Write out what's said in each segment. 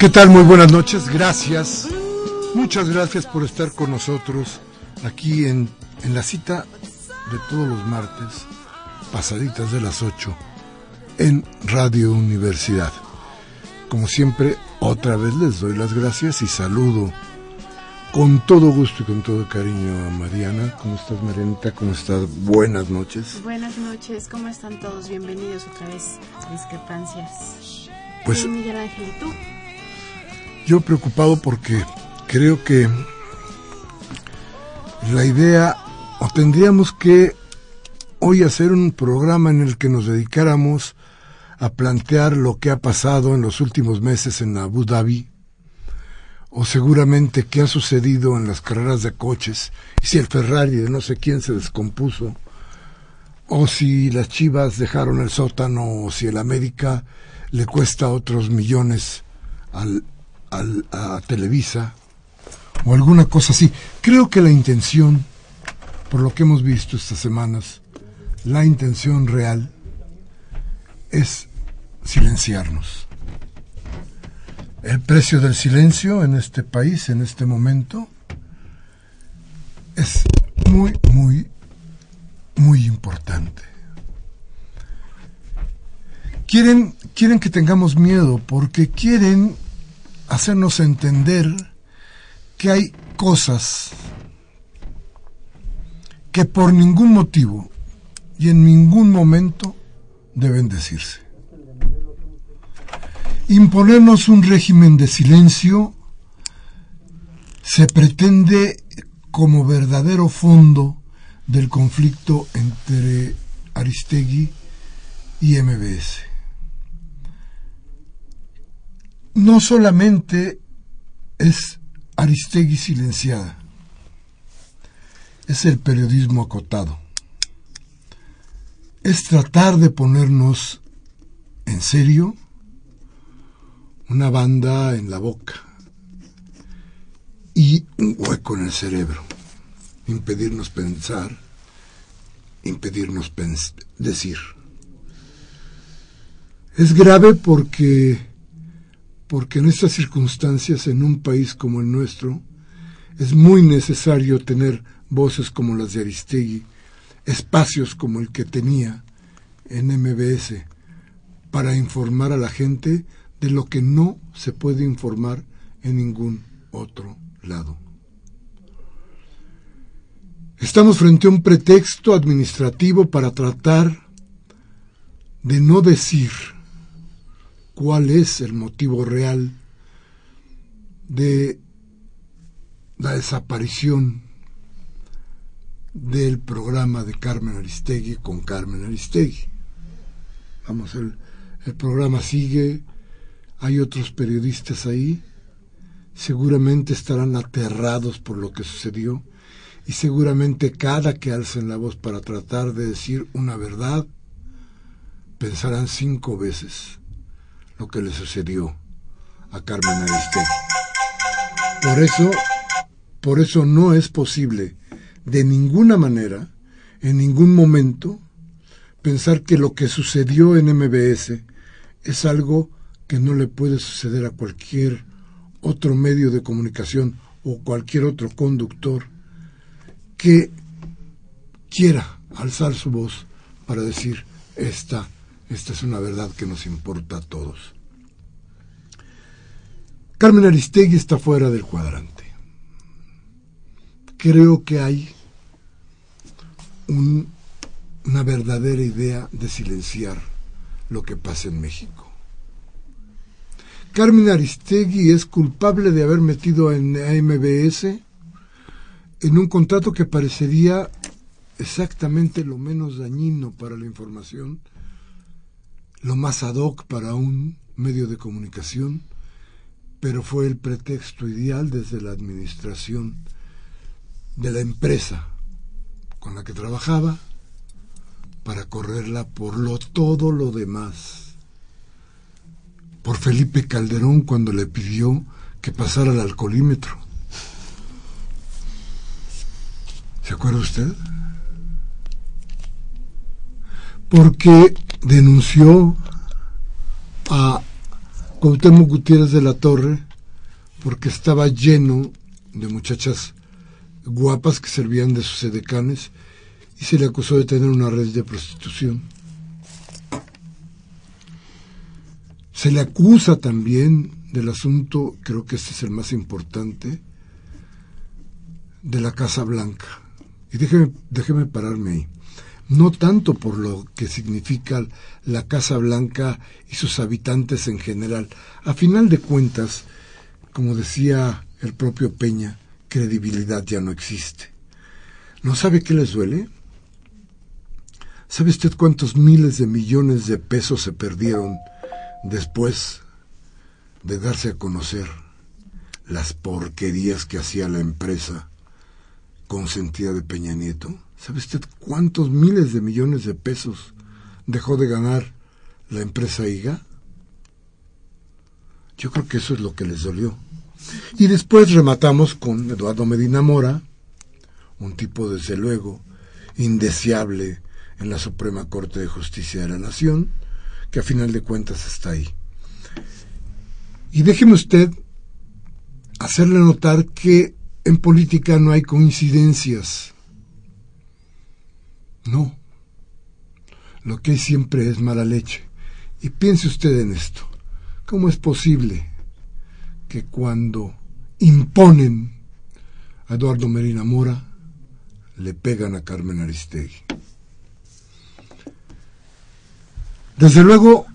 ¿Qué tal? Muy buenas noches, gracias. Muchas gracias por estar con nosotros aquí en, en la cita de todos los martes, pasaditas de las 8, en Radio Universidad. Como siempre, otra vez les doy las gracias y saludo con todo gusto y con todo cariño a Mariana. ¿Cómo estás, Marianita? ¿Cómo estás? Buenas noches. Buenas noches, ¿cómo están todos? Bienvenidos otra vez a Discrepancias. Pues, Miguel Ángel, ¿y tú? Yo preocupado porque creo que la idea, o tendríamos que hoy hacer un programa en el que nos dedicáramos a plantear lo que ha pasado en los últimos meses en Abu Dhabi, o seguramente qué ha sucedido en las carreras de coches, y si el Ferrari de no sé quién se descompuso, o si las Chivas dejaron el sótano, o si el América le cuesta otros millones al al, a Televisa o alguna cosa así. Creo que la intención, por lo que hemos visto estas semanas, la intención real es silenciarnos. El precio del silencio en este país, en este momento, es muy, muy, muy importante. Quieren, quieren que tengamos miedo porque quieren hacernos entender que hay cosas que por ningún motivo y en ningún momento deben decirse. Imponernos un régimen de silencio se pretende como verdadero fondo del conflicto entre Aristegui y MBS no solamente es Aristegui silenciada, es el periodismo acotado. Es tratar de ponernos en serio una banda en la boca y un hueco en el cerebro, impedirnos pensar, impedirnos decir. Es grave porque porque en estas circunstancias, en un país como el nuestro, es muy necesario tener voces como las de Aristegui, espacios como el que tenía en MBS, para informar a la gente de lo que no se puede informar en ningún otro lado. Estamos frente a un pretexto administrativo para tratar de no decir cuál es el motivo real de la desaparición del programa de Carmen Aristegui con Carmen Aristegui. Vamos, el, programa sigue, hay otros periodistas ahí, seguramente estarán aterrados por lo que sucedió y seguramente cada que alcen la voz para tratar de decir una verdad pensarán cinco veces lo que le sucedió a Carmen Aristegui. Por eso, por eso no es posible de ninguna manera, en ningún momento, pensar que lo que sucedió en MBS es algo que no le puede suceder a cualquier otro medio de comunicación o cualquier otro conductor que quiera alzar su voz para decir esta, esta es una verdad que nos importa a todos. Carmen Aristegui está fuera del cuadrante. Creo que hay una verdadera idea de silenciar lo que pasa en México. Carmen Aristegui es culpable de haber metido en AMBS en un contrato que parecería exactamente lo menos dañino para la información, lo más ad hoc para un medio de comunicación, pero fue el pretexto ideal desde la administración de la empresa con la que trabajaba para correrla por lo todo lo demás. Por Felipe Calderón cuando le pidió que pasara el alcoholímetro. ¿Se acuerda usted? Porque denunció a Cuauhtémoc Gutiérrez de la Torre porque estaba lleno de muchachas guapas que servían de sus edecanes y se le acusó de tener una red de prostitución. Se le acusa también del asunto, creo que este es el más importante, de la Casa Blanca. Y déjeme, déjeme pararme ahí. No tanto por lo que significa la Casa Blanca y sus habitantes en general. A final de cuentas, como decía el propio Peña, credibilidad ya no existe. ¿No sabe qué les duele? ¿Sabe usted cuántos miles de millones de pesos se perdieron después de darse a conocer las porquerías que hacía la empresa consentida de Peña Nieto? ¿Sabe usted cuántos miles de millones de pesos dejó de ganar la empresa IGA? Yo creo que eso es lo que les dolió. Y después rematamos con Eduardo Medina Mora, un tipo desde luego indeseable en la Suprema Corte de Justicia de la Nación, que a final de cuentas está ahí. Y déjeme usted hacerle notar que en política no hay coincidencias. No. Lo que hay siempre es mala leche. Y piense usted en esto. ¿Cómo es posible que cuando imponen a Eduardo Merina Mora, le pegan a Carmen Aristegui. Desde luego,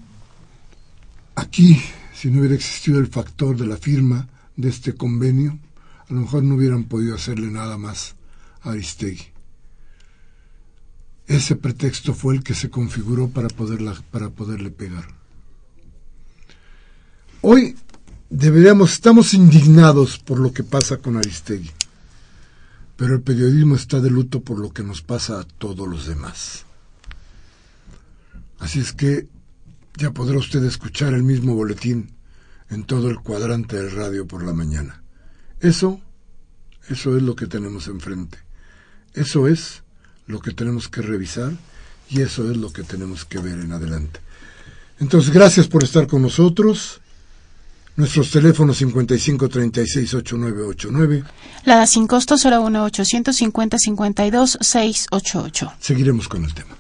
aquí, si no hubiera existido el factor de la firma de este convenio, a lo mejor no hubieran podido hacerle nada más a Aristegui. Ese pretexto fue el que se configuró para, poderla, para poderle pegar. Hoy deberíamos, estamos indignados por lo que pasa con Aristegui, pero el periodismo está de luto por lo que nos pasa a todos los demás. Así es que ya podrá usted escuchar el mismo boletín en todo el cuadrante del radio por la mañana. Eso, eso es lo que tenemos enfrente. Eso es lo que tenemos que revisar y eso es lo que tenemos que ver en adelante. Entonces, gracias por estar con nosotros. Nuestros teléfonos 5536-8989. La da sin costo 01850-52-688. Seguiremos con el tema.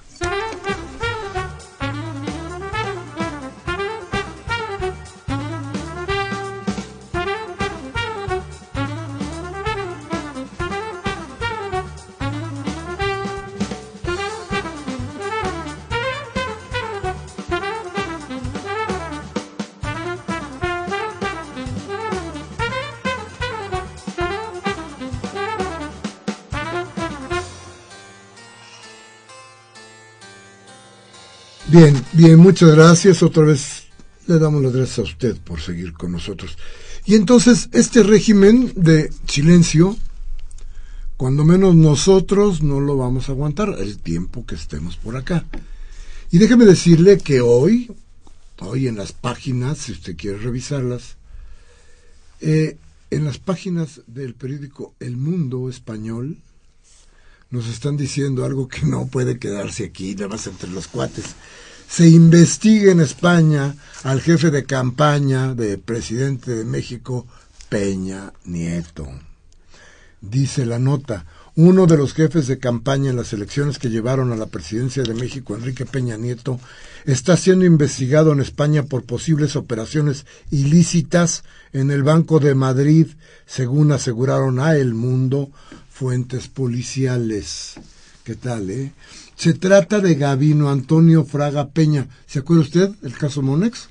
Bien, muchas gracias. Otra vez le damos las gracias a usted por seguir con nosotros. Y entonces, este régimen de silencio, cuando menos nosotros no lo vamos a aguantar el tiempo que estemos por acá. Y déjeme decirle que hoy, hoy en las páginas, si usted quiere revisarlas, eh, en las páginas del periódico El Mundo Español, nos están diciendo algo que no puede quedarse aquí, nada más entre los cuates. Se investiga en España al jefe de campaña de presidente de México, Peña Nieto. Dice la nota, uno de los jefes de campaña en las elecciones que llevaron a la presidencia de México, Enrique Peña Nieto, está siendo investigado en España por posibles operaciones ilícitas en el Banco de Madrid, según aseguraron a El Mundo fuentes policiales. ¿Qué tal, eh? Se trata de Gavino Antonio Fraga Peña. ¿Se acuerda usted del caso Monex?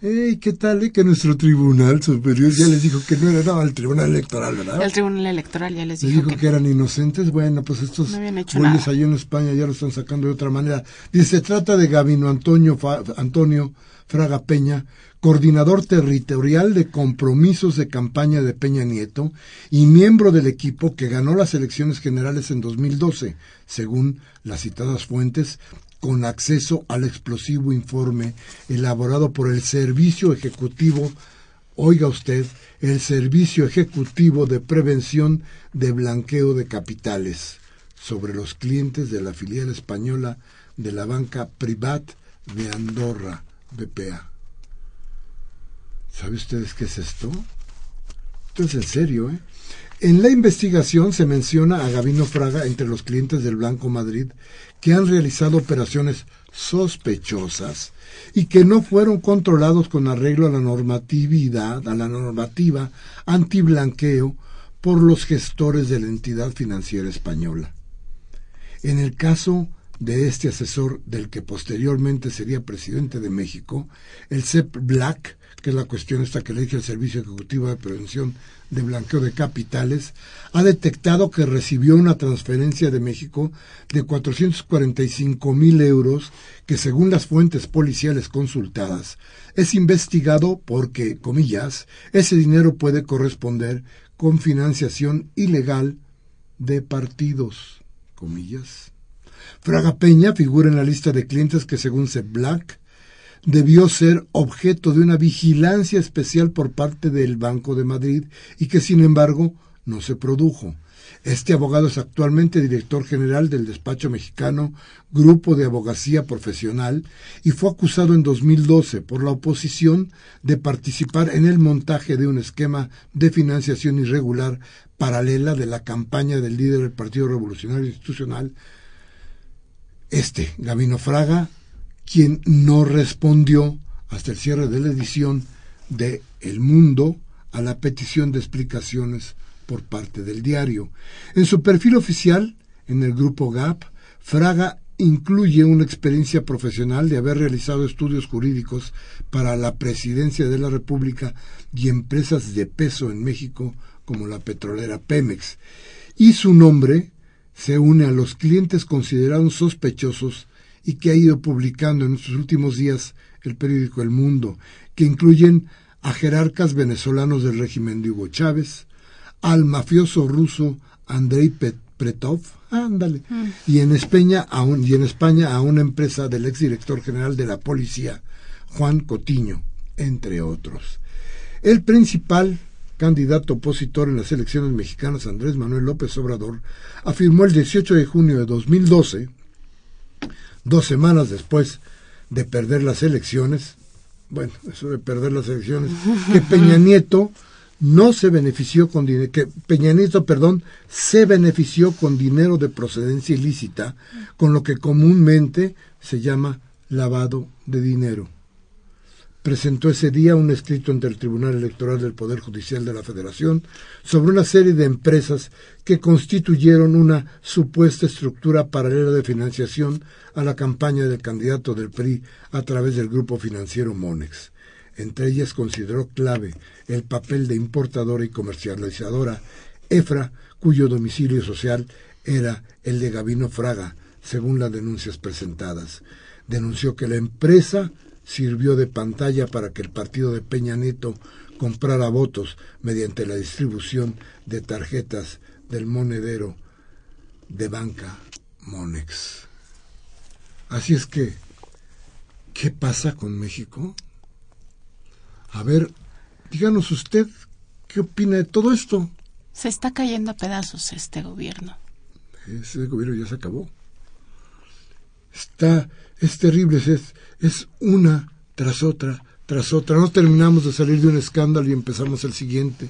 ¿Qué tal? Eh? Que nuestro tribunal superior ya les dijo que no era, no, el tribunal electoral, ¿verdad? El tribunal electoral ya les dijo, que, eran inocentes. Bueno, pues estos güeyes allí en España ya lo están sacando de otra manera. Dice, se trata de Gavino Antonio, Antonio Fraga Peña, coordinador territorial de compromisos de campaña de Peña Nieto y miembro del equipo que ganó las elecciones generales en 2012, según las citadas fuentes, con acceso al explosivo informe elaborado por el Servicio Ejecutivo, oiga usted, el Servicio Ejecutivo de Prevención de Blanqueo de Capitales sobre los clientes de la filial española de la banca Privat de Andorra, BPA. ¿Sabe ustedes qué es esto? Esto es en serio, ¿eh? En la investigación se menciona a Gabino Fraga entre los clientes del Blanco Madrid que han realizado operaciones sospechosas y que no fueron controlados con arreglo a la normatividad, a la normativa antiblanqueo por los gestores de la entidad financiera española. En el caso de este asesor del que posteriormente sería presidente de México, el CEP Black, que es la cuestión esta que le dije al Servicio Ejecutivo de Prevención de Blanqueo de Capitales, ha detectado que recibió una transferencia de México de 445 mil euros que, según las fuentes policiales consultadas, es investigado porque, comillas, ese dinero puede corresponder con financiación ilegal de partidos, comillas. Fraga Peña figura en la lista de clientes que, según Seb Black, debió ser objeto de una vigilancia especial por parte del Banco de Madrid y que, sin embargo, no se produjo. Este abogado es actualmente director general del despacho mexicano Grupo de Abogacía Profesional y fue acusado en 2012 por la oposición de participar en el montaje de un esquema de financiación irregular paralela de la campaña del líder del Partido Revolucionario Institucional, este, Gabino Fraga, quien no respondió hasta el cierre de la edición de El Mundo a la petición de explicaciones por parte del diario. En su perfil oficial, en el grupo GAP, Fraga incluye una experiencia profesional de haber realizado estudios jurídicos para la presidencia de la República y empresas de peso en México como la petrolera Pemex. Y su nombre se une a los clientes considerados sospechosos y que ha ido publicando en estos últimos días el periódico El Mundo, que incluyen a jerarcas venezolanos del régimen de Hugo Chávez, al mafioso ruso Andrei Pretov, ándale, mm. y, en España a y en España a una empresa del exdirector general de la policía, Juan Cotiño, entre otros. El principal candidato opositor en las elecciones mexicanas, Andrés Manuel López Obrador, afirmó el 18 de junio de 2012 dos semanas después de perder las elecciones, bueno, eso de perder las elecciones, que Peña Nieto no se benefició con dinero, que Peña Nieto, perdón, se benefició con dinero de procedencia ilícita, con lo que comúnmente se llama lavado de dinero presentó ese día un escrito ante el Tribunal Electoral del Poder Judicial de la Federación sobre una serie de empresas que constituyeron una supuesta estructura paralela de financiación a la campaña del candidato del PRI a través del grupo financiero Monex. Entre ellas consideró clave el papel de importadora y comercializadora EFRA, cuyo domicilio social era el de Gabino Fraga, según las denuncias presentadas. Denunció que la empresa sirvió de pantalla para que el partido de Peña Nieto comprara votos mediante la distribución de tarjetas del monedero de banca Monex. Así es que, ¿qué pasa con México? A ver, díganos usted, ¿qué opina de todo esto? Se está cayendo a pedazos este gobierno. Ese gobierno ya se acabó. Está, es terrible, es, es una tras otra, tras otra. No terminamos de salir de un escándalo y empezamos el siguiente.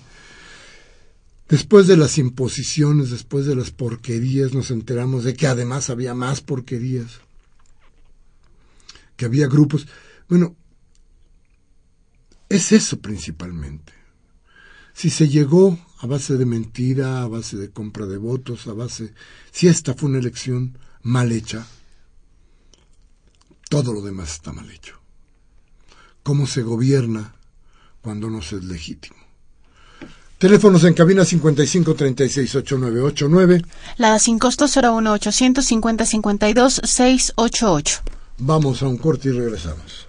Después de las imposiciones, después de las porquerías, nos enteramos de que además había más porquerías, que había grupos. Bueno, es eso principalmente. Si se llegó a base de mentira, a base de compra de votos, a base... Si esta fue una elección mal hecha, todo lo demás está mal hecho. ¿Cómo se gobierna cuando no se es legítimo? Teléfonos en cabina 55 36 8989. La sin costo 01 850 52 688. Vamos a un corte y regresamos.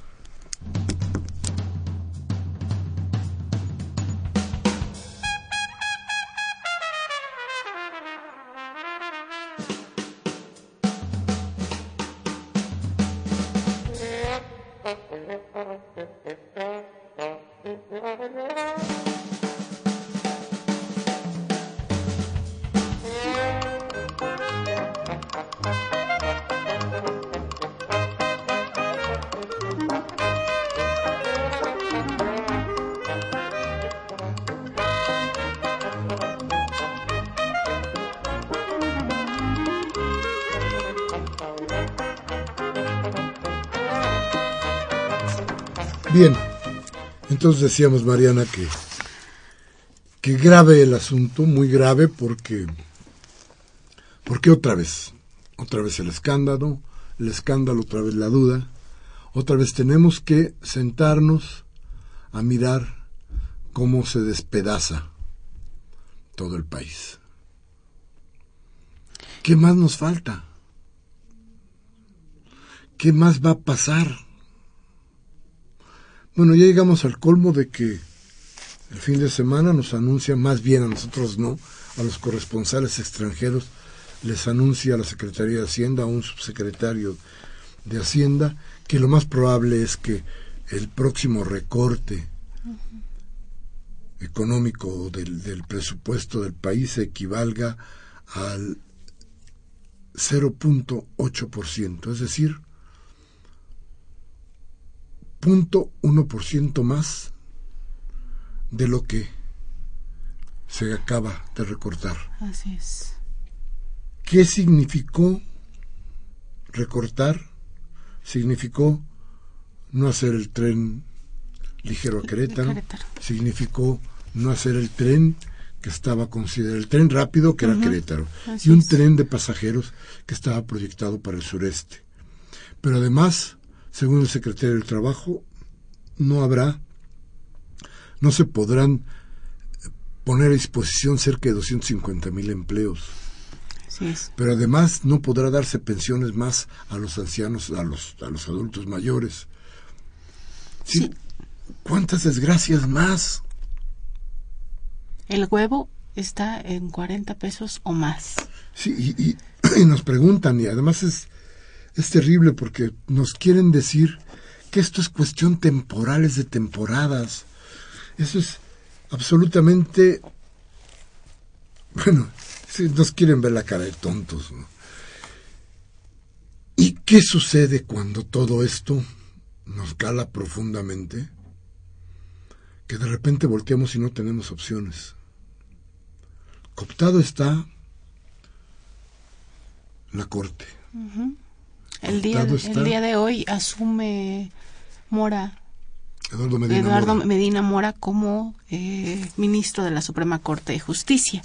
Decíamos, Mariana, que, que grave el asunto, muy grave, porque, porque otra vez, otra vez el escándalo, el escándalo, otra vez la duda, otra vez tenemos que sentarnos a mirar cómo se despedaza todo el país. ¿Qué más nos falta? ¿Qué más va a pasar? Bueno, ya llegamos al colmo de que el fin de semana nos anuncia, más bien a nosotros no, a los corresponsales extranjeros, les anuncia a la Secretaría de Hacienda, a un subsecretario de Hacienda, que lo más probable es que el próximo recorte económico del, del presupuesto del país equivalga al 0.8%, es decir, 0.1% más de lo que se acaba de recortar. Así es. ¿Qué significó recortar? Significó no hacer el tren ligero a Querétaro, Querétaro. significó no hacer el tren que estaba considerado, el tren rápido que era Querétaro, así y un es. tren de pasajeros que estaba proyectado para el sureste. Pero además, según el secretario del Trabajo, no habrá, no se podrán poner a disposición cerca de 250 mil empleos. Es. Pero además no podrá darse pensiones más a los ancianos, a los, a los adultos mayores. Sí, Sí. ¿Cuántas desgracias más? El huevo está en 40 pesos o más. Sí, y, y- y nos preguntan, y además es, es terrible porque nos quieren decir que esto es cuestión temporal, es de temporadas. Eso es absolutamente... Bueno, nos quieren ver la cara de tontos. ¿no? ¿Y qué sucede cuando todo esto nos cala profundamente? Que de repente volteamos y no tenemos opciones. Cooptado está la corte. El día, el día de hoy asume Mora, Eduardo Medina Eduardo Mora. Medina Mora como eh, ministro de la Suprema Corte de Justicia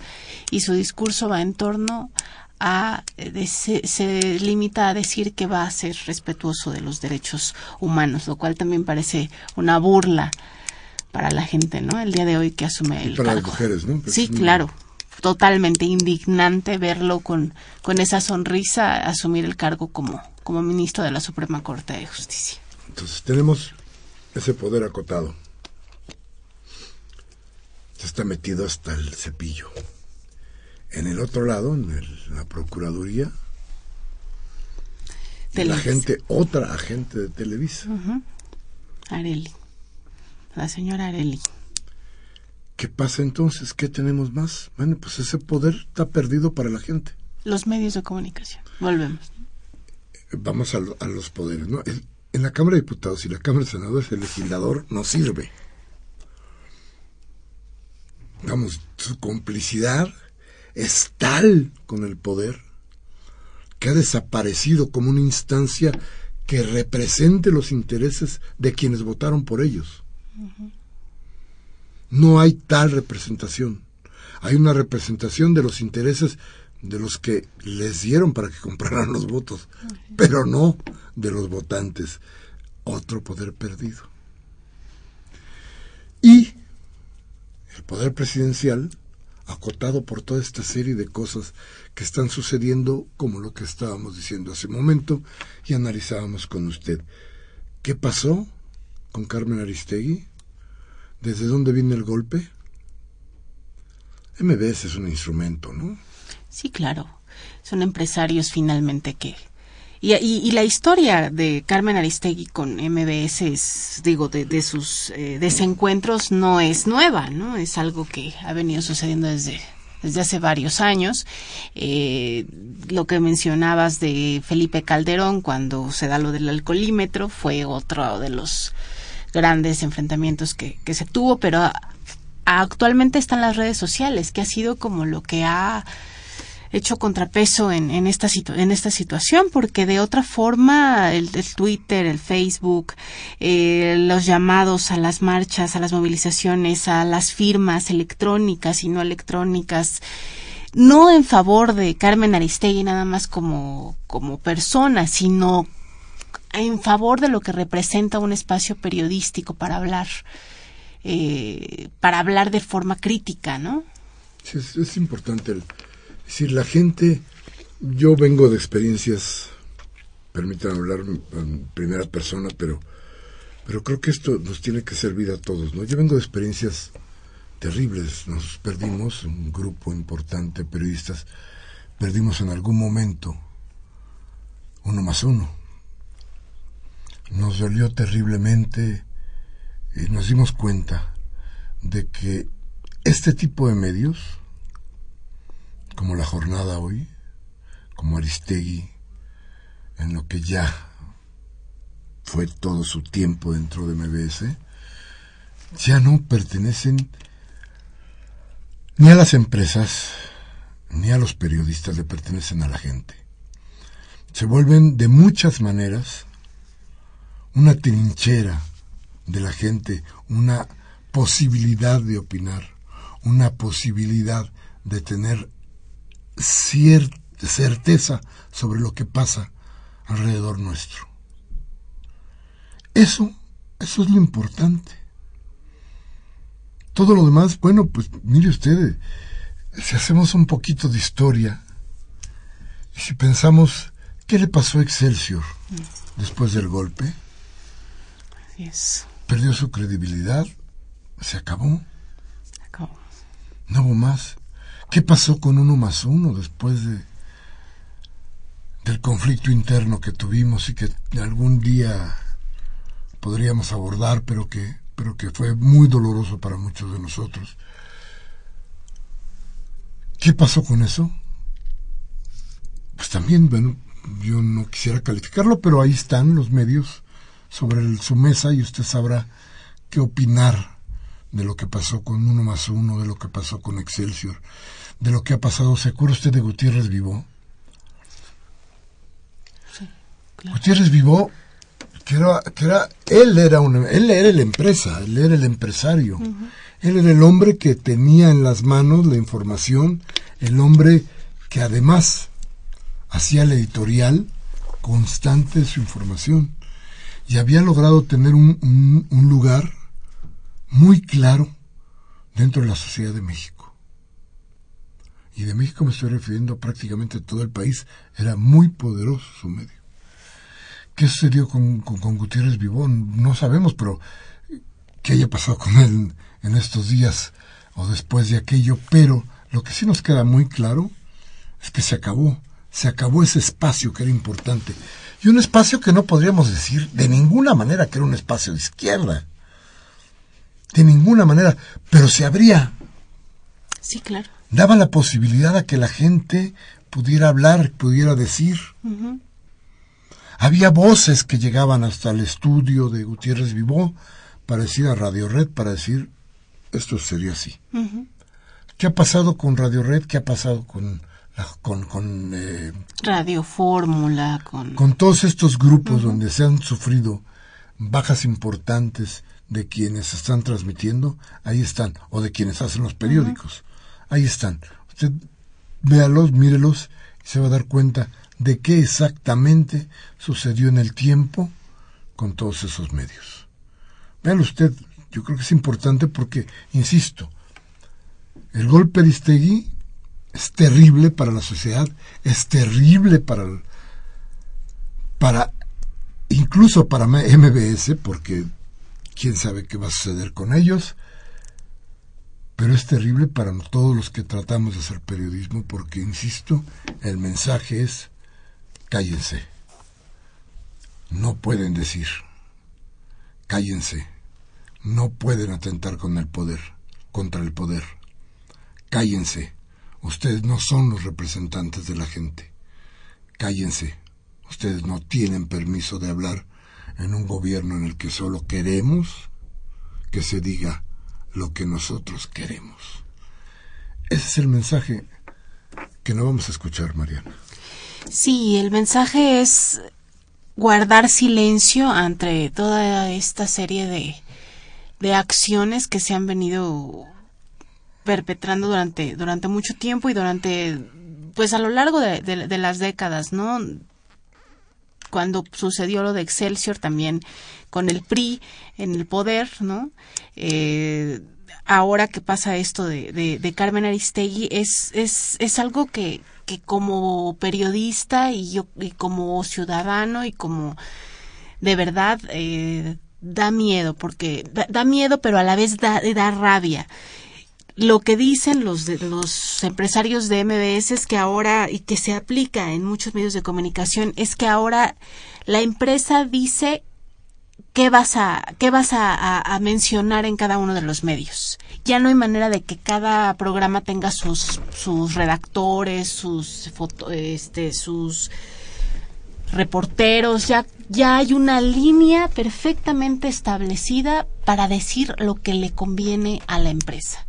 y su discurso va en torno a de- se, se limita a decir que va a ser respetuoso de los derechos humanos, lo cual también parece una burla para la gente, ¿no? El día de hoy que asume el para las cargo. mujeres, ¿no? Sí, claro. Totalmente indignante verlo con, con esa sonrisa asumir el cargo como, como ministro de la Suprema Corte de Justicia. Entonces tenemos ese poder acotado. Se está metido hasta el cepillo. En el otro lado, en el- la Procuraduría, la agente, otra agente de Televisa. Areli. La señora Areli. ¿Qué pasa entonces? ¿Qué tenemos más? Bueno, pues ese poder está perdido para la gente. Los medios de comunicación. Volvemos. Vamos a, los poderes, ¿no? en la Cámara de Diputados y la Cámara de Senadores el legislador no sirve. Vamos, su complicidad es tal con el poder que ha desaparecido como una instancia que represente los intereses de quienes votaron por ellos. No hay tal representación. Hay una representación de los intereses de los que les dieron para que compraran los votos, pero no de los votantes. Otro poder perdido. Y el poder presidencial, acotado por toda esta serie de cosas que están sucediendo, como lo que estábamos diciendo hace un momento y analizábamos con usted. ¿Qué pasó con Carmen Aristegui? ¿Desde dónde viene el golpe? MBS es un instrumento, ¿no? Sí, claro. Son empresarios finalmente que... Y, la historia de Carmen Aristegui con MBS, digo, de, sus eh, desencuentros no es nueva, ¿no? Es algo que ha venido sucediendo desde, desde hace varios años. Eh, lo que mencionabas de Felipe Calderón cuando se da lo del alcoholímetro fue otro de los grandes enfrentamientos que, que se tuvo, pero actualmente están las redes sociales, que ha sido como lo que ha hecho contrapeso en, en, esta, en esta situación, porque de otra forma el, Twitter, el Facebook, eh, los llamados a las marchas, a las movilizaciones, a las firmas electrónicas y no electrónicas, no en favor de Carmen Aristegui nada más como, como persona, sino en favor de lo que representa un espacio periodístico para hablar, eh, para hablar de forma crítica, ¿no? Sí, es, importante el, es decir, la gente, yo vengo de experiencias, permítanme hablar en primera persona, pero, pero creo que esto nos tiene que servir a todos, ¿no? Yo vengo de experiencias terribles, nos perdimos, un grupo importante de periodistas, perdimos en algún momento uno más uno. Nos dolió terriblemente y nos dimos cuenta de que este tipo de medios, como la jornada hoy, como Aristegui, en lo que ya fue todo su tiempo dentro de MBS, ya no pertenecen ni a las empresas, ni a los periodistas, le pertenecen a la gente. Se vuelven de muchas maneras una trinchera de la gente, una posibilidad de opinar, una posibilidad de tener certeza sobre lo que pasa alrededor nuestro. Eso, eso es lo importante. Todo lo demás, bueno, pues mire usted, si hacemos un poquito de historia, si pensamos, ¿qué le pasó a Excelsior después del golpe? Perdió su credibilidad, se acabó. Se acabó. No hubo más. ¿Qué pasó con uno más uno después de del conflicto interno que tuvimos y que algún día podríamos abordar, pero que pero que fue muy doloroso para muchos de nosotros? ¿Qué pasó con eso? Pues también, bueno, yo no quisiera calificarlo, pero ahí están los medios sobre su mesa y usted sabrá qué opinar de lo que pasó con uno más uno, de lo que pasó con Excelsior, de lo que ha pasado. ¿Se acuerda usted de Gutiérrez Vivó? Sí, Gutiérrez Vivó, que era, que era, él era un, él era la empresa, él era el empresario. Él era el hombre que tenía en las manos la información, el hombre que además hacía la editorial constante de su información y había logrado tener un, un lugar muy claro dentro de la sociedad de México. Y de México me estoy refiriendo a prácticamente todo el país. Era muy poderoso su medio. ¿Qué sucedió con, con, Gutiérrez Vivón? No sabemos, pero qué haya pasado con él en estos días o después de aquello. Pero lo que sí nos queda muy claro es que se acabó, Se acabó ese espacio que era importante. Y un espacio que no podríamos decir de ninguna manera que era un espacio de izquierda. De ninguna manera. Pero se abría. Sí, claro. Daba la posibilidad a que la gente pudiera hablar, pudiera decir. Había voces que llegaban hasta el estudio de Gutiérrez Vivó para decir a Radio Red, para decir, esto sería así. ¿Qué ha pasado con Radio Red? ¿Qué ha pasado con, con, con eh, Radio Fórmula? Con... con todos estos grupos donde se han sufrido bajas importantes de quienes están transmitiendo, ahí están, o de quienes hacen los periódicos, ahí están. Usted véalos, mírelos y se va a dar cuenta de qué exactamente sucedió en el tiempo con todos esos medios. Véalo usted, yo creo que es importante porque, insisto, el golpe de Istegui es terrible para la sociedad, es terrible para, para incluso para MBS, porque quién sabe qué va a suceder con ellos, pero es terrible para todos los que tratamos de hacer periodismo, porque, insisto, el mensaje es cállense. No pueden decir, cállense. No pueden atentar con el poder, contra el poder. Cállense. Ustedes no son los representantes de la gente. Cállense. Ustedes no tienen permiso de hablar en un gobierno en el que solo queremos que se diga lo que nosotros queremos. Ese es el mensaje que no vamos a escuchar, Mariana. Sí, el mensaje es guardar silencio ante toda esta serie de, de acciones que se han venido perpetrando durante, durante mucho tiempo y durante, pues a lo largo de, las décadas, ¿no? Cuando sucedió lo de Excelsior también con el PRI en el poder, ¿no? Eh, ahora que pasa esto de, de, Carmen Aristegui es, es, es algo que, que como periodista y yo y como ciudadano y como de verdad eh, da miedo porque da, miedo pero a la vez da, da rabia lo que dicen los los empresarios de MBS es que ahora y que se aplica en muchos medios de comunicación es que ahora la empresa dice qué vas a qué vas a, mencionar en cada uno de los medios. Ya no hay manera de que cada programa tenga sus sus redactores, sus foto, este sus reporteros, ya ya hay una línea perfectamente establecida para decir lo que le conviene a la empresa.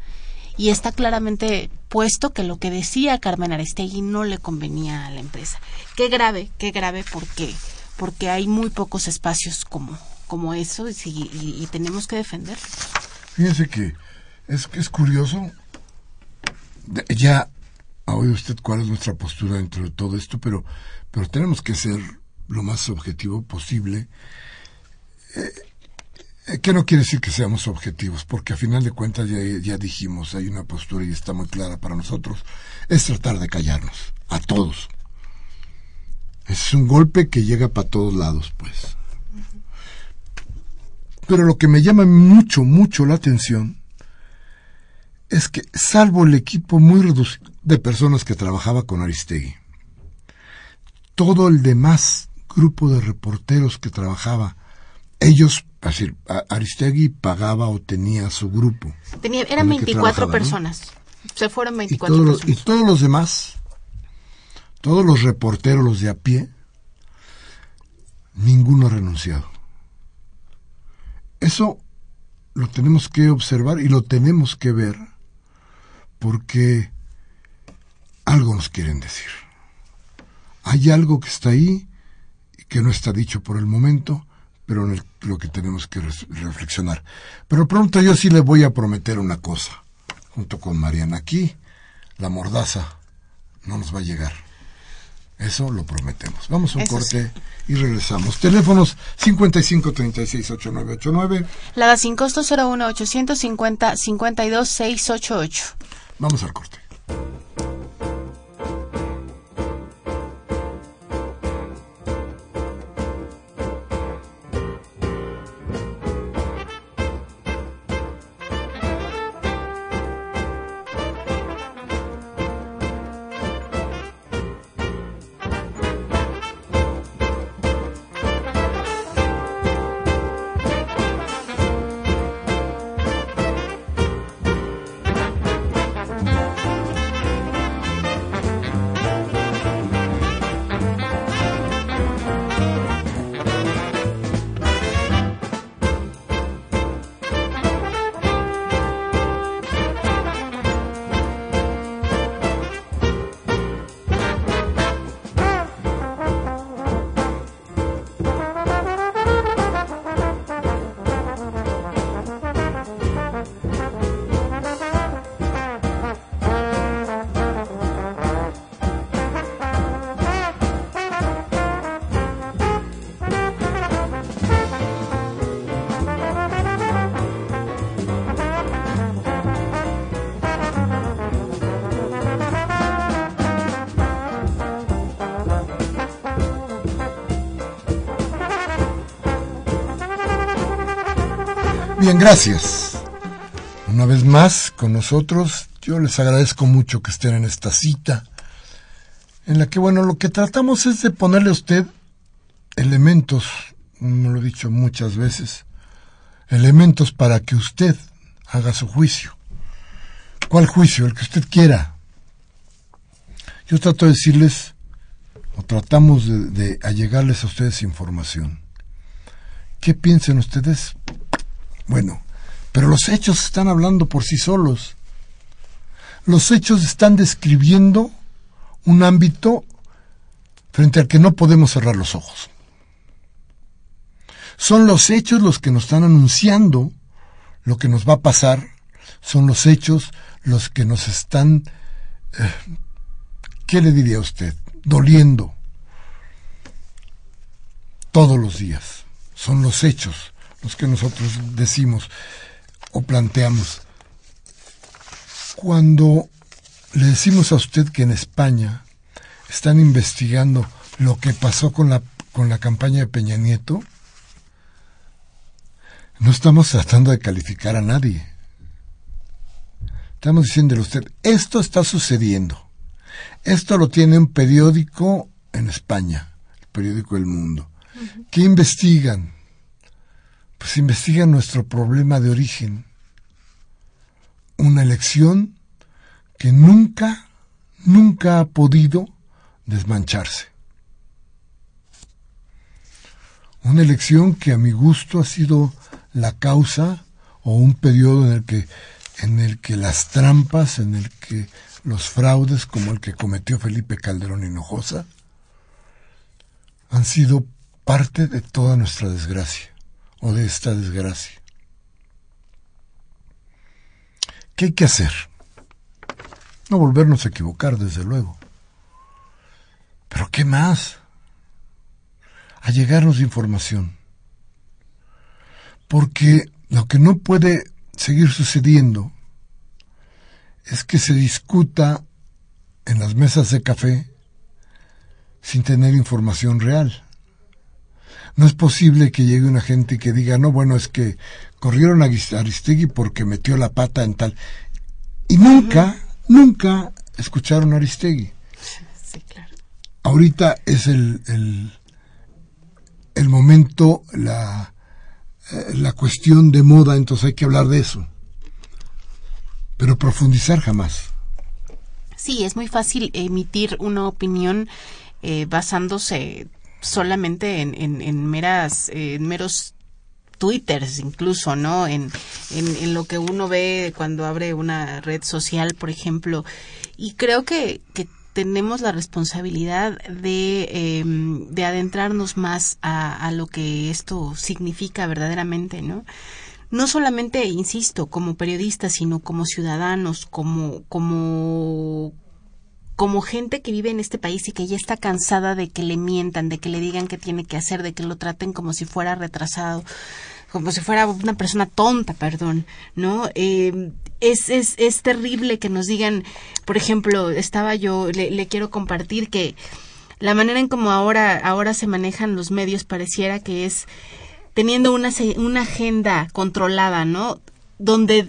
Y está claramente puesto que lo que decía Carmen Aristegui no le convenía a la empresa. Qué grave, qué grave porque porque hay muy pocos espacios como como eso y, tenemos que defender. Fíjense que es, es curioso, ya ha oído usted cuál es nuestra postura dentro de todo esto, pero, pero tenemos que ser lo más objetivo posible. Eh, que no quiere decir que seamos objetivos, porque a final de cuentas ya, ya dijimos, hay una postura y está muy clara para nosotros, es tratar de callarnos, a todos. Es un golpe que llega para todos lados, pues. Pero lo que me llama mucho, mucho la atención es que, salvo el equipo muy reducido de personas que trabajaba con Aristegui, todo el demás grupo de reporteros que trabajaba, ellos, decir, Aristegui pagaba o tenía su grupo. Tenía, eran 24 personas. Se fueron 24 y personas. y todos los demás, todos los reporteros, los de a pie, ninguno ha renunciado. Eso lo tenemos que observar y lo tenemos que ver porque algo nos quieren decir. Hay algo que está ahí y que no está dicho por el momento, pero en lo que tenemos que reflexionar. Pero pronto yo sí le voy a prometer una cosa, junto con Mariana. Aquí la mordaza no nos va a llegar. Eso lo prometemos. Vamos a un corte y regresamos. Teléfonos 55368989. La da sin costo 01 850 52688. Vamos al corte. Bien, gracias. Una vez más con nosotros, yo les agradezco mucho que estén en esta cita, en la que, bueno, lo que tratamos es de ponerle a usted elementos, como lo he dicho muchas veces, elementos para que usted haga su juicio. ¿Cuál juicio? El que usted quiera. Yo trato de decirles, o tratamos de, de allegarles a ustedes información. ¿Qué piensan ustedes? Bueno, pero los hechos están hablando por sí solos. Los hechos están describiendo un ámbito frente al que no podemos cerrar los ojos. Son los hechos los que nos están anunciando lo que nos va a pasar, son los hechos los que nos están, eh, ¿qué le diría a usted? Doliendo todos los días. Son los hechos los que nosotros decimos o planteamos. Cuando le decimos a usted que en España están investigando lo que pasó con la, con la campaña de Peña Nieto, no estamos tratando de calificar a nadie. Estamos diciéndole a usted, esto está sucediendo. Esto lo tiene un periódico en España, el periódico El Mundo. ¿Qué investigan? Pues investigan nuestro problema de origen. Una elección que nunca, nunca ha podido desmancharse. Una elección que a mi gusto ha sido la causa o un periodo en el que en el que las trampas, en el que los fraudes como el que cometió Felipe Calderón Hinojosa han sido parte de toda nuestra desgracia o de esta desgracia. ¿Qué hay que hacer? No volvernos a equivocar, desde luego. Pero ¿qué más? A llegarnos información porque lo que no puede seguir sucediendo es que se discuta en las mesas de café sin tener información real. No es posible que llegue una gente que diga, no, bueno, es que corrieron a Aristegui porque metió la pata en tal. Y nunca, nunca escucharon a Aristegui. Sí, claro. Ahorita es el, el, el momento, la, eh, la cuestión de moda, entonces hay que hablar de eso. Pero profundizar jamás. Sí, es muy fácil emitir una opinión eh, basándose solamente en, en, meras, en meros twitters incluso, ¿no? En, en, en, lo que uno ve cuando abre una red social, por ejemplo. Y creo que, que tenemos la responsabilidad de, em, de adentrarnos más a, lo que esto significa verdaderamente, ¿no? No solamente, insisto, como periodistas, sino como ciudadanos, como, como, como gente que vive en este país y que ya está cansada de que le mientan, de que le digan qué tiene que hacer, de que lo traten como si fuera retrasado, como si fuera una persona tonta, perdón, ¿no? Eh, es, es, es terrible que nos digan, por ejemplo, estaba yo, le, quiero compartir que la manera en como ahora, ahora se manejan los medios pareciera que es teniendo una, una agenda controlada, ¿no? Donde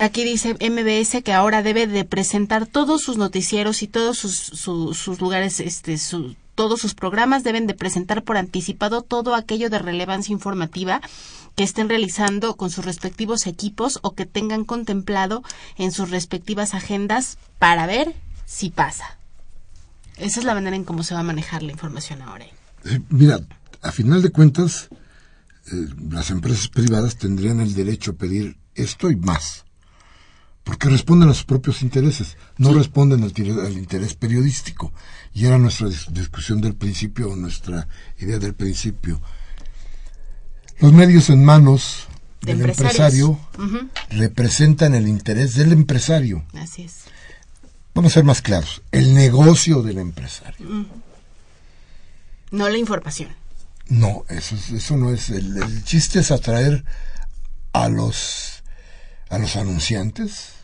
aquí dice MBS que ahora debe de presentar todos sus noticieros y todos sus, sus lugares, este, su, todos sus programas deben de presentar por anticipado todo aquello de relevancia informativa que estén realizando con sus respectivos equipos o que tengan contemplado en sus respectivas agendas para ver si pasa. Esa es la manera en cómo se va a manejar la información ahora. Eh, mira, a final de cuentas, eh, las empresas privadas tendrían el derecho a pedir esto y más, porque responden a sus propios intereses, no responden al, al, interés periodístico. Y era nuestra discusión del principio, o nuestra idea del principio los medios en manos del empresario representan el interés del empresario. Así es. Vamos a ser más claros, el negocio del empresario. No la información. No, eso, eso no es. El, chiste es atraer a los, a los anunciantes.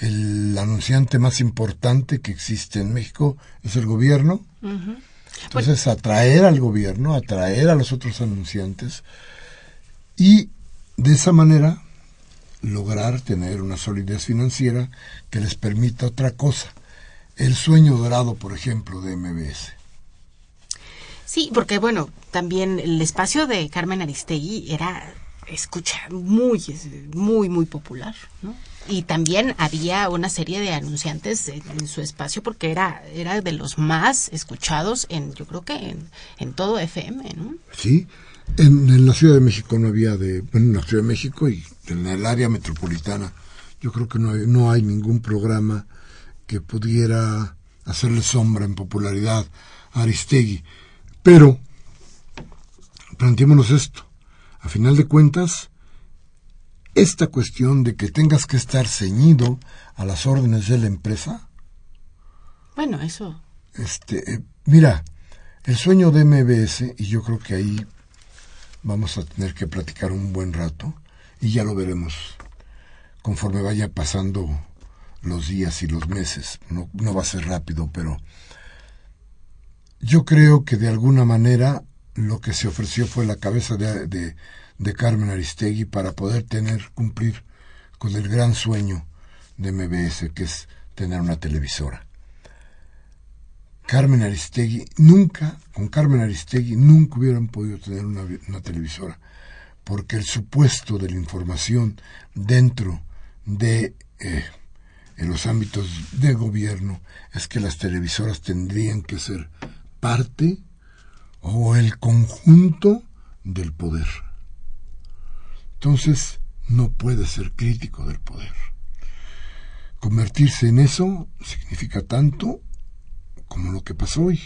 El anunciante más importante que existe en México es el gobierno. Entonces, atraer al gobierno, atraer a los otros anunciantes y de esa manera lograr tener una solidez financiera que les permita otra cosa. El sueño dorado, por ejemplo, de MBS. Sí, porque bueno, también el espacio de Carmen Aristegui era escucha muy muy muy popular, ¿no? Y también había una serie de anunciantes en, su espacio porque era era de los más escuchados en yo creo que en, en todo FM, ¿no? Sí, en, la Ciudad de México no había de, en la Ciudad de México y en el área metropolitana, yo creo que no no hay ningún programa que pudiera hacerle sombra en popularidad a Aristegui. Pero, planteémonos esto. A final de cuentas, esta cuestión de que tengas que estar ceñido a las órdenes de la empresa. Bueno, eso. Este, eh, mira, el sueño de MBS, y yo creo que ahí vamos a tener que platicar un buen rato y ya lo veremos conforme vaya pasando los días y los meses. No, no va a ser rápido, pero yo creo que de alguna manera lo que se ofreció fue la cabeza de, de, de Carmen Aristegui para poder tener, cumplir con el gran sueño de MBS, que es tener una televisora. Carmen Aristegui, nunca, con Carmen Aristegui, nunca hubieran podido tener una, televisora, porque el supuesto de la información dentro de eh, en los ámbitos de gobierno es que las televisoras tendrían que ser parte o el conjunto del poder. Entonces, no puede ser crítico del poder. Convertirse en eso significa tanto como lo que pasó hoy,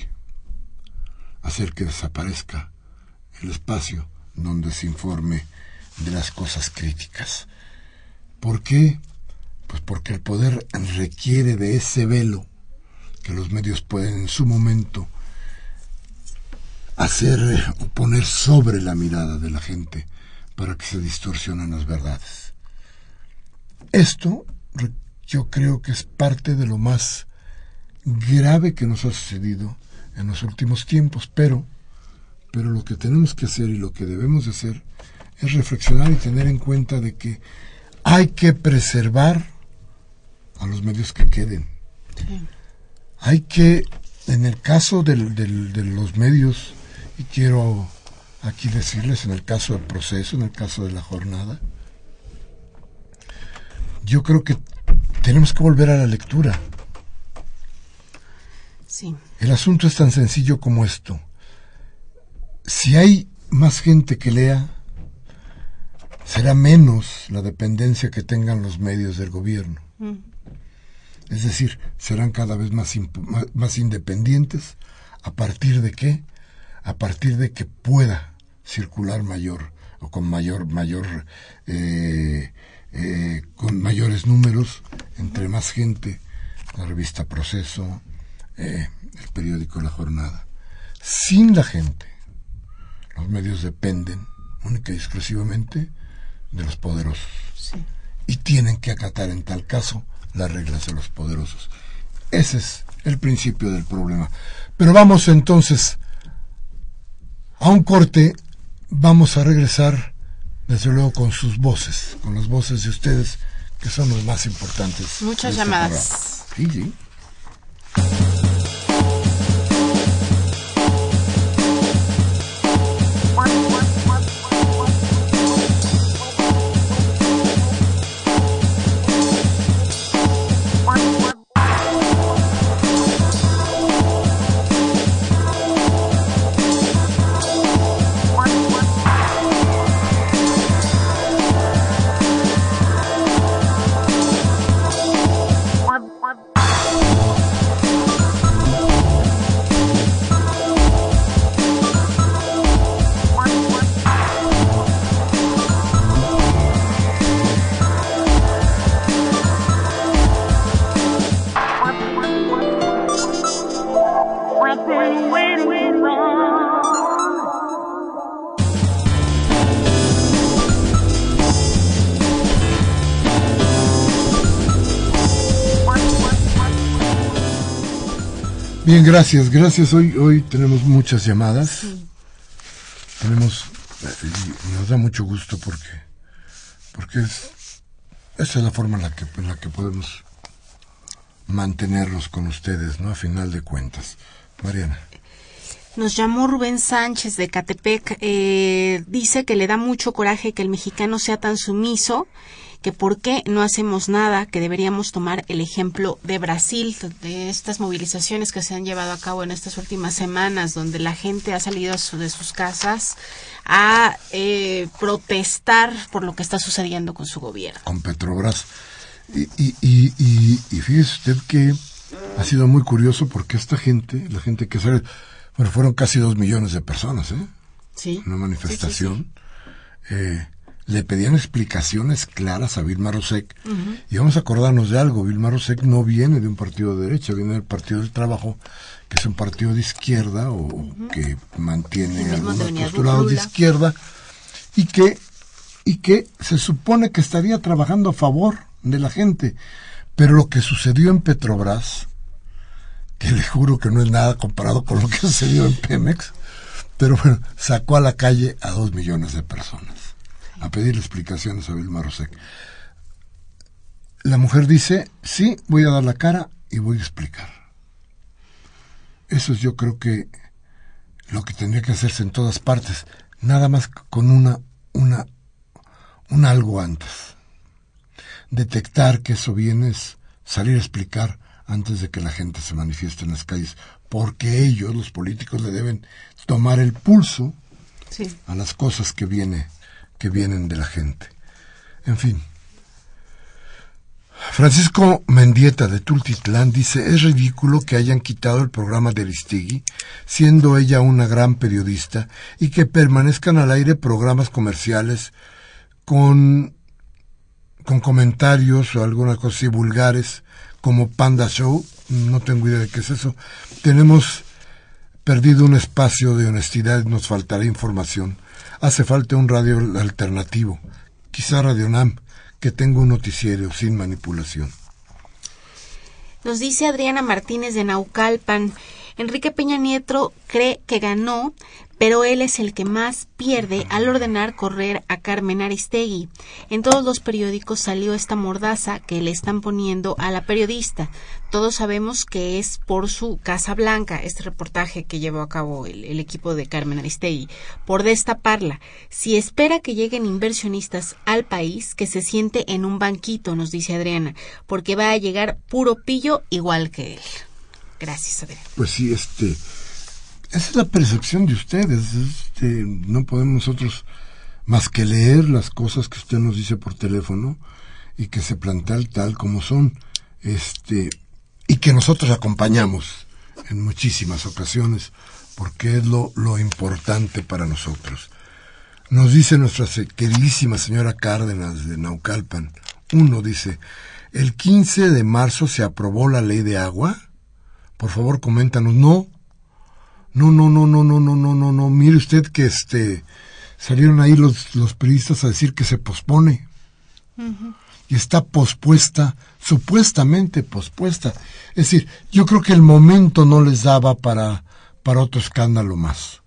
hacer que desaparezca el espacio donde se informe de las cosas críticas. ¿Por qué? Pues porque el poder requiere de ese velo que los medios pueden en su momento hacer o poner sobre la mirada de la gente para que se distorsionen las verdades. Esto yo creo que es parte de lo más grave que nos ha sucedido en los últimos tiempos, pero, pero lo que tenemos que hacer y lo que debemos de hacer es reflexionar y tener en cuenta de que hay que preservar a los medios que queden. Hay que, en el caso del, de los medios, y quiero aquí decirles, en el caso del proceso, en el caso de la jornada, yo creo que tenemos que volver a la lectura. El asunto es tan sencillo como esto. Si hay más gente que lea, será menos la dependencia que tengan los medios del gobierno. Mm. Es decir, serán cada vez más, más independientes. ¿A partir de qué? A partir de que pueda circular mayor o con mayor mayor eh, eh, con mayores números entre más gente la revista Proceso eh, el periódico La Jornada. Sin la gente, los medios dependen única y exclusivamente de los poderosos. Y tienen que acatar en tal caso las reglas de los poderosos. Ese es el principio del problema. Pero vamos entonces a un corte. Vamos a regresar, desde luego, con sus voces, con las voces de ustedes, que son los más importantes. Muchas este llamadas. Sí, sí. Bien, gracias, gracias. Hoy, hoy tenemos muchas llamadas. Tenemos, eh, nos da mucho gusto porque porque es, esa es la forma en la que, en la que podemos mantenernos con ustedes, ¿no? A final de cuentas. Mariana. Nos llamó Rubén Sánchez de Catepec. Eh, dice que le da mucho coraje que el mexicano sea tan sumiso, que por qué no hacemos nada, que deberíamos tomar el ejemplo de Brasil, de estas movilizaciones que se han llevado a cabo en estas últimas semanas, donde la gente ha salido de sus casas a eh, protestar por lo que está sucediendo con su gobierno. Con Petrobras. Y, y, y, y, fíjese usted que ha sido muy curioso porque esta gente, la gente que sale, bueno, fueron casi dos millones de personas, ¿eh? Sí. Una manifestación. Eh, le pedían explicaciones claras a Vilma Rosek. Y vamos a acordarnos de algo, Vilma Rosek no viene de un partido de derecha, viene del Partido del Trabajo, que es un partido de izquierda o que mantiene algunos postulados de izquierda y que, y que se supone que estaría trabajando a favor de la gente. Pero lo que sucedió en Petrobras, que le juro que no es nada comparado con lo que sucedió en Pemex, pero bueno, sacó a la calle a dos millones de personas a pedirle explicaciones a Vilma Rosek. La mujer dice, sí, voy a dar la cara y voy a explicar. Eso es yo creo que lo que tendría que hacerse en todas partes, nada más con una, una, un algo antes detectar que eso viene es salir a explicar antes de que la gente se manifieste en las calles, porque ellos, los políticos, le deben tomar el pulso a las cosas que, viene, que vienen de la gente. En fin. Francisco Mendieta de Tultitlán dice, es ridículo que hayan quitado el programa de Aristegui, siendo ella una gran periodista, y que permanezcan al aire programas comerciales con con comentarios o alguna cosa así vulgares como Panda Show, no tengo idea de qué es eso. Tenemos perdido un espacio de honestidad, nos faltará información. Hace falta un radio alternativo, quizá Radio Nam, que tenga un noticiero sin manipulación. Nos dice Adriana Martínez de Naucalpan, Enrique Peña Nieto cree que ganó pero él es el que más pierde al ordenar correr a Carmen Aristegui. En todos los periódicos salió esta mordaza que le están poniendo a la periodista. Todos sabemos que es por su Casa Blanca, este reportaje que llevó a cabo el, equipo de Carmen Aristegui, por destaparla. Si espera que lleguen inversionistas al país, que se siente en un banquito, nos dice Adriana, porque va a llegar puro pillo igual que él. Gracias, Adriana. Pues sí, este esa es la percepción de ustedes. Este, no podemos nosotros más que leer las cosas que usted nos dice por teléfono y que se plantean tal como son. Este, y que nosotros acompañamos en muchísimas ocasiones porque es lo, lo importante para nosotros. Nos dice nuestra queridísima señora Cárdenas de Naucalpan. Uno dice, el 15 de marzo se aprobó la ley de agua. Por favor, coméntanos. No, no, no, no, no, no, no, no, no, no. Mire usted que este salieron ahí los, los periodistas a decir que se pospone. Y está pospuesta, supuestamente pospuesta. Es decir, yo creo que el momento no les daba para, para otro escándalo más.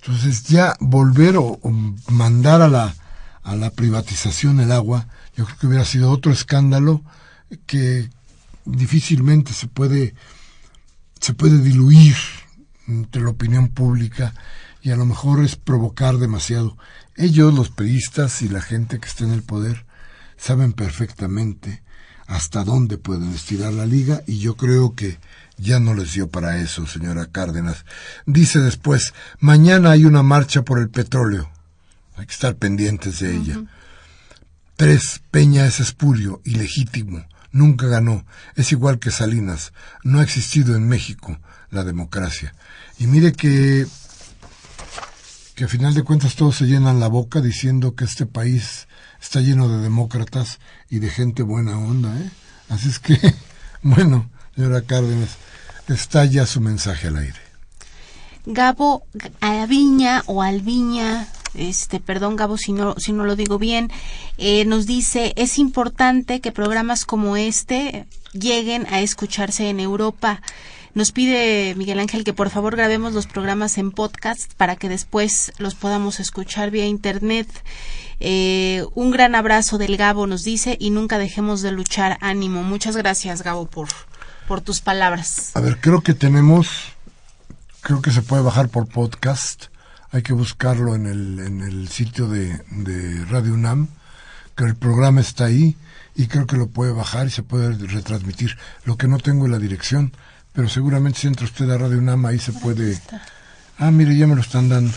Entonces ya volver o, o mandar a la, a la privatización el agua, yo creo que hubiera sido otro escándalo que difícilmente se puede, se puede diluir entre la opinión pública y a lo mejor es provocar demasiado. Ellos, los periodistas y la gente que está en el poder, saben perfectamente hasta dónde pueden estirar la liga y yo creo que ya no les dio para eso, señora Cárdenas. Dice después, mañana hay una marcha por el petróleo. Hay que estar pendientes de ella. Tres, Peña es espurio, ilegítimo, nunca ganó, es igual que Salinas, no ha existido en México la democracia. Y mire que, que a final de cuentas todos se llenan la boca diciendo que este país está lleno de demócratas y de gente buena onda, ¿eh? Así es que, bueno, señora Cárdenas, está ya su mensaje al aire. Gabo Alviña o Alviña, este, perdón Gabo si no, si no lo digo bien, eh, nos dice, es importante que programas como este lleguen a escucharse en Europa Nos pide Miguel Ángel que por favor grabemos los programas en podcast para que después los podamos escuchar vía internet. Eh, un gran abrazo del Gabo nos dice y nunca dejemos de luchar. Ánimo. Muchas gracias Gabo por, por tus palabras. A ver, creo que tenemos, creo que se puede bajar por podcast. Hay que buscarlo en el, en el sitio de, de Radio UNAM, que el programa está ahí y creo que lo puede bajar y se puede retransmitir. Lo que no tengo es la dirección, pero seguramente si entra usted a Radio UNAM ahí se puede... Ah, mire, ya me lo están dando.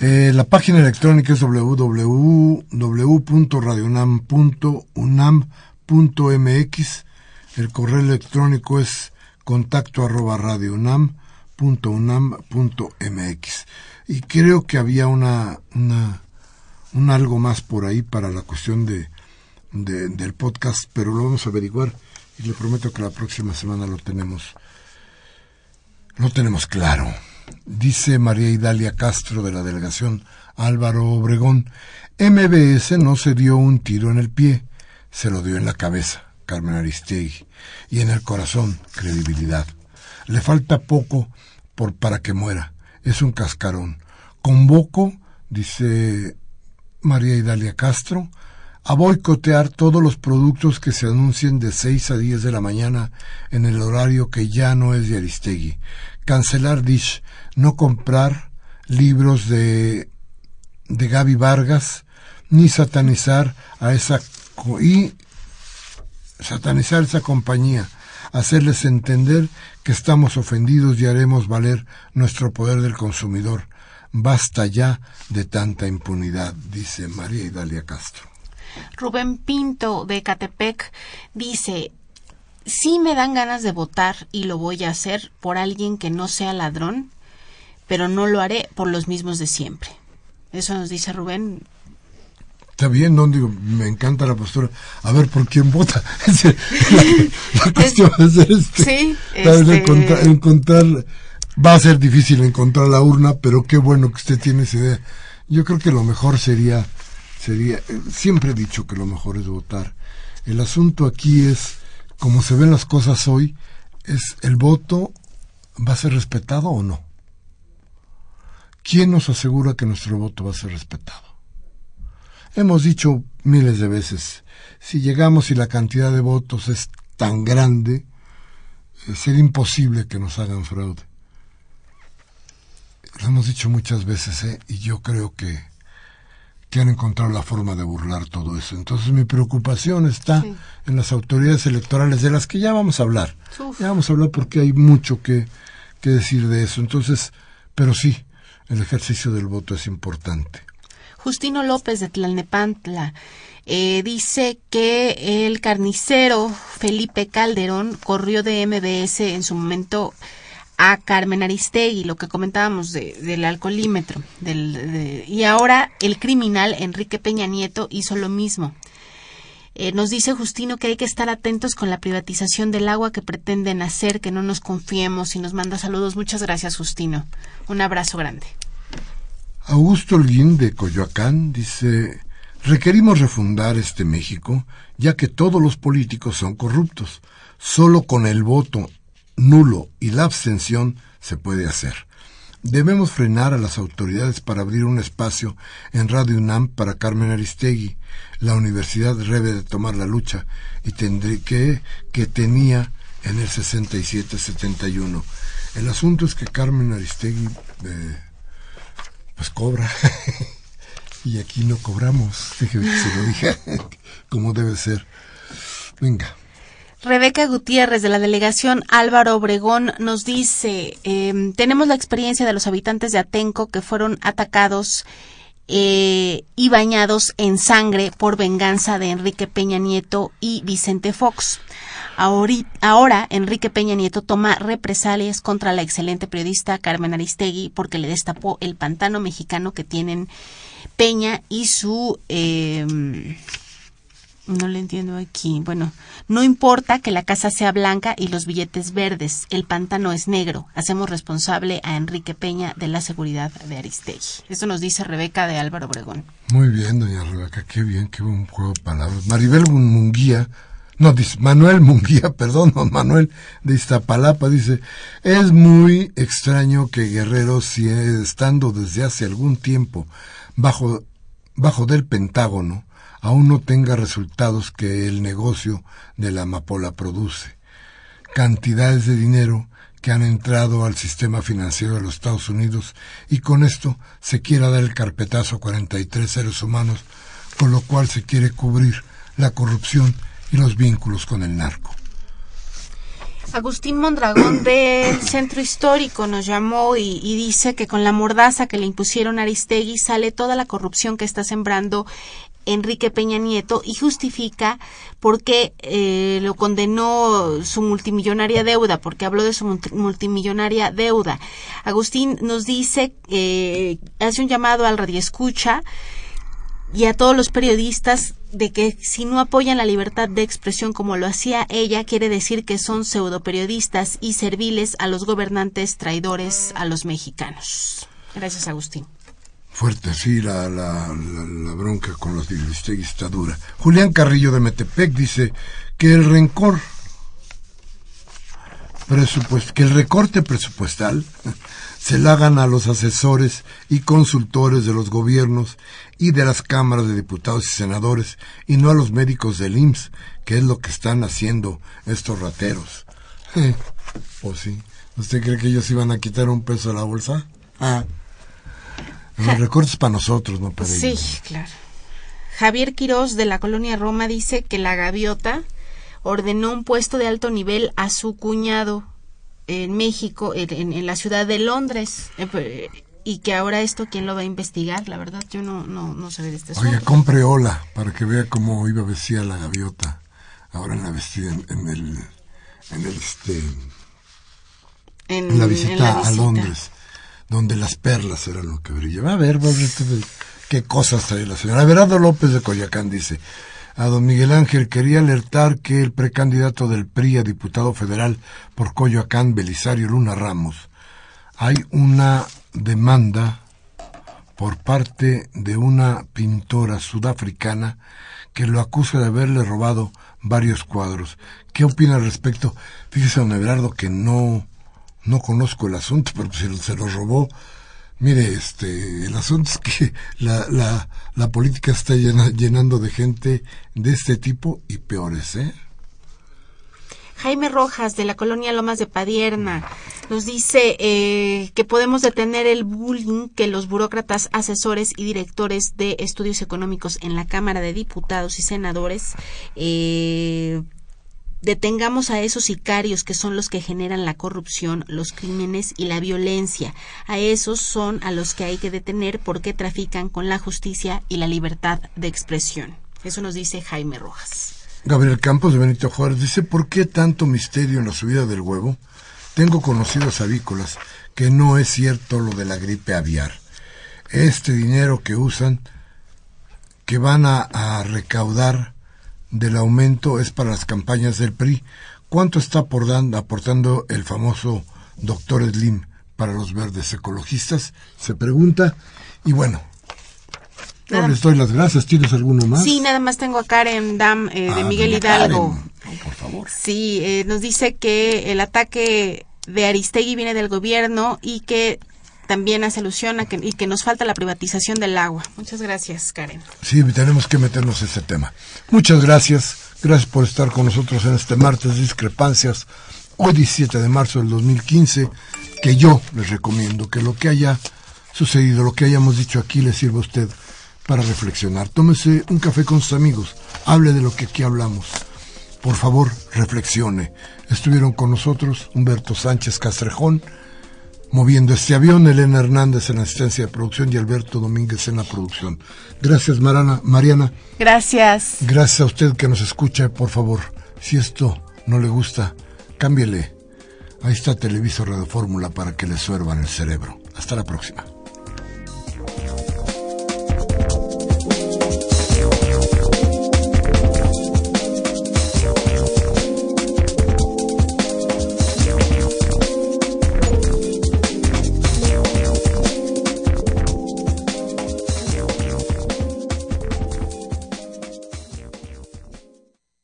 Eh, la página electrónica es www.radiounam.unam.mx. El correo electrónico es contacto arroba radiounam.unam.mx. Y creo que había una, una, un algo más por ahí para la cuestión de, del podcast, pero lo vamos a averiguar y le prometo que la próxima semana lo tenemos, lo tenemos claro. Dice María Idalia Castro de la delegación Álvaro Obregón, MBS no se dio un tiro en el pie, se lo dio en la cabeza, Carmen Aristegui, y en el corazón, credibilidad. Le falta poco por para que muera, es un cascarón. Convoco, dice María Idalia Castro, a boicotear todos los productos que se anuncien de 6 a 10 de la mañana en el horario que ya no es de Aristegui. Cancelar Dish, no comprar libros de, de Gaby Vargas, ni satanizar a esa y satanizar esa compañía, hacerles entender que estamos ofendidos y haremos valer nuestro poder del consumidor. Basta ya de tanta impunidad, dice María Idalia Castro. Rubén Pinto de Catepec dice, sí me dan ganas de votar y lo voy a hacer por alguien que no sea ladrón, pero no lo haré por los mismos de siempre. Eso nos dice Rubén. Está bien, no digo, me encanta la postura. A ver, ¿por quién vota? la, cuestión es, este, sí, este... encontrar, encontrar, va a ser difícil encontrar la urna, pero qué bueno que usted tiene esa idea. Yo creo que lo mejor sería sería, eh, siempre he dicho que lo mejor es votar. El asunto aquí es, como se ven las cosas hoy, es el voto va a ser respetado o no. ¿Quién nos asegura que nuestro voto va a ser respetado? Hemos dicho miles de veces, si llegamos y la cantidad de votos es tan grande, eh, sería imposible que nos hagan fraude. Lo hemos dicho muchas veces, ¿eh? y yo creo que que han encontrado la forma de burlar todo eso. Entonces mi preocupación está en las autoridades electorales de las que ya vamos a hablar. Ya vamos a hablar porque hay mucho que, que decir de eso. Entonces, pero sí, el ejercicio del voto es importante. Justino López de Tlalnepantla eh, dice que el carnicero Felipe Calderón corrió de MBS en su momento a Carmen Aristegui, lo que comentábamos del alcoholímetro. Del, y ahora el criminal Enrique Peña Nieto hizo lo mismo. Eh, nos dice Justino que hay que estar atentos con la privatización del agua que pretenden hacer, que no nos confiemos y nos manda saludos. Muchas gracias, Justino. Un abrazo grande. Augusto Holguín de Coyoacán dice, requerimos refundar este México, ya que todos los políticos son corruptos. Solo con el voto nulo y la abstención se puede hacer. Debemos frenar a las autoridades para abrir un espacio en Radio UNAM para Carmen Aristegui. La universidad debe de tomar la lucha y tendré que, que tenía en el 67-71. El asunto es que Carmen Aristegui eh, pues cobra y aquí no cobramos. Fíjate que se lo dije como debe ser. Venga. Rebeca Gutiérrez de la delegación Álvaro Obregón nos dice, em, tenemos la experiencia de los habitantes de Atenco que fueron atacados eh, y bañados en sangre por venganza de Enrique Peña Nieto y Vicente Fox. Ahora, Enrique Peña Nieto toma represalias contra la excelente periodista Carmen Aristegui porque le destapó el pantano mexicano que tienen Peña y su... Eh, no le entiendo aquí. Bueno, no importa que la casa sea blanca y los billetes verdes, el pantano es negro. Hacemos responsable a Enrique Peña de la seguridad de Aristegui. Esto nos dice Rebeca de Álvaro Obregón. Muy bien, doña Rebeca, qué bien, qué buen juego de palabras. Maribel Munguía no, dice, Manuel Munguía, perdón, Manuel de Iztapalapa, dice, es muy extraño que Guerrero, si estando desde hace algún tiempo bajo, bajo del Pentágono, aún no tenga resultados que el negocio de la amapola produce. Cantidades de dinero que han entrado al sistema financiero de los Estados Unidos y con esto se quiera dar el carpetazo a 43 seres humanos, con lo cual se quiere cubrir la corrupción y los vínculos con el narco. Agustín Mondragón del Centro Histórico nos llamó y, dice que con la mordaza que le impusieron a Aristegui sale toda la corrupción que está sembrando Enrique Peña Nieto y justifica por qué eh, lo condenó su multimillonaria deuda, porque habló de su multimillonaria deuda. Agustín nos dice, eh, hace un llamado al Radio Escucha y a todos los periodistas de que si no apoyan la libertad de expresión como lo hacía ella, quiere decir que son pseudoperiodistas y serviles a los gobernantes traidores a los mexicanos. Gracias, Agustín. Fuerte, sí, la, la, bronca con los Dilistegui está dura. Julián Carrillo de Metepec dice que el rencor que el recorte presupuestal se la hagan a los asesores y consultores de los gobiernos y de las cámaras de diputados y senadores y no a los médicos del IMSS, que es lo que están haciendo estos rateros. ¿O pues sí? ¿Usted cree que ellos iban a quitar un peso de la bolsa? Ah. Los recortes para nosotros, no para ellos. Sí, claro. Javier Quirós de la colonia Roma dice que la gaviota ordenó un puesto de alto nivel a su cuñado en México, en, la ciudad de Londres. Y que ahora esto, ¿quién lo va a investigar? La verdad, yo no, no, no sé de este asunto. Oiga, compre Ola para que vea cómo iba vestida la gaviota. Ahora en la vestida en, el, en el, este, en, la visita a Londres, donde las perlas eran lo que brillaba. A ver, va a ver qué cosas trae la señora. Verado López de Coyacán dice, a don Miguel Ángel quería alertar que el precandidato del PRI a diputado federal por Coyoacán, Belisario Luna Ramos, hay una demanda por parte de una pintora sudafricana que lo acusa de haberle robado varios cuadros. ¿Qué opina al respecto? Fíjese, don Everardo, que no, no conozco el asunto, pero si se lo robó, Mire, este, el asunto es que la, la, la política está llenando de gente de este tipo y peores, ¿eh? Jaime Rojas de la colonia Lomas de Padierna nos dice eh, que podemos detener el bullying que los burócratas, asesores y directores de estudios económicos en la Cámara de Diputados y Senadores eh, detengamos a esos sicarios que son los que generan la corrupción, los crímenes y la violencia. A esos son a los que hay que detener porque trafican con la justicia y la libertad de expresión. Eso nos dice Jaime Rojas. Gabriel Campos de Benito Juárez dice, ¿por qué tanto misterio en la subida del huevo? Tengo conocidos avícolas que no es cierto lo de la gripe aviar. Este dinero que usan, que van a, recaudar del aumento es para las campañas del PRI. ¿Cuánto está aportando el famoso doctor Slim para los verdes ecologistas? Se pregunta. Y bueno, no les doy las gracias. ¿Tienes alguno más? Sí, nada más tengo a Karen Dam eh, de ah, Miguel Hidalgo. por favor. Sí, eh, nos dice que el ataque de Aristegui viene del gobierno y que también hace alusión a que, y que nos falta la privatización del agua. Muchas gracias, Karen. Sí, tenemos que meternos en ese tema. Muchas gracias. Gracias por estar con nosotros en este martes discrepancias, hoy 17 de marzo del 2015, que yo les recomiendo que lo que haya sucedido, lo que hayamos dicho aquí, le sirva a usted para reflexionar. Tómese un café con sus amigos, hable de lo que aquí hablamos. Por favor, reflexione. Estuvieron con nosotros Humberto Sánchez Castrejón, moviendo este avión, Elena Hernández en la asistencia de producción y Alberto Domínguez en la producción. Gracias, Marana, Mariana. Gracias. Gracias a usted que nos escucha, por favor. Si esto no le gusta, cámbiele. Ahí está Televisor Radio Fórmula para que le suervan el cerebro. Hasta la próxima.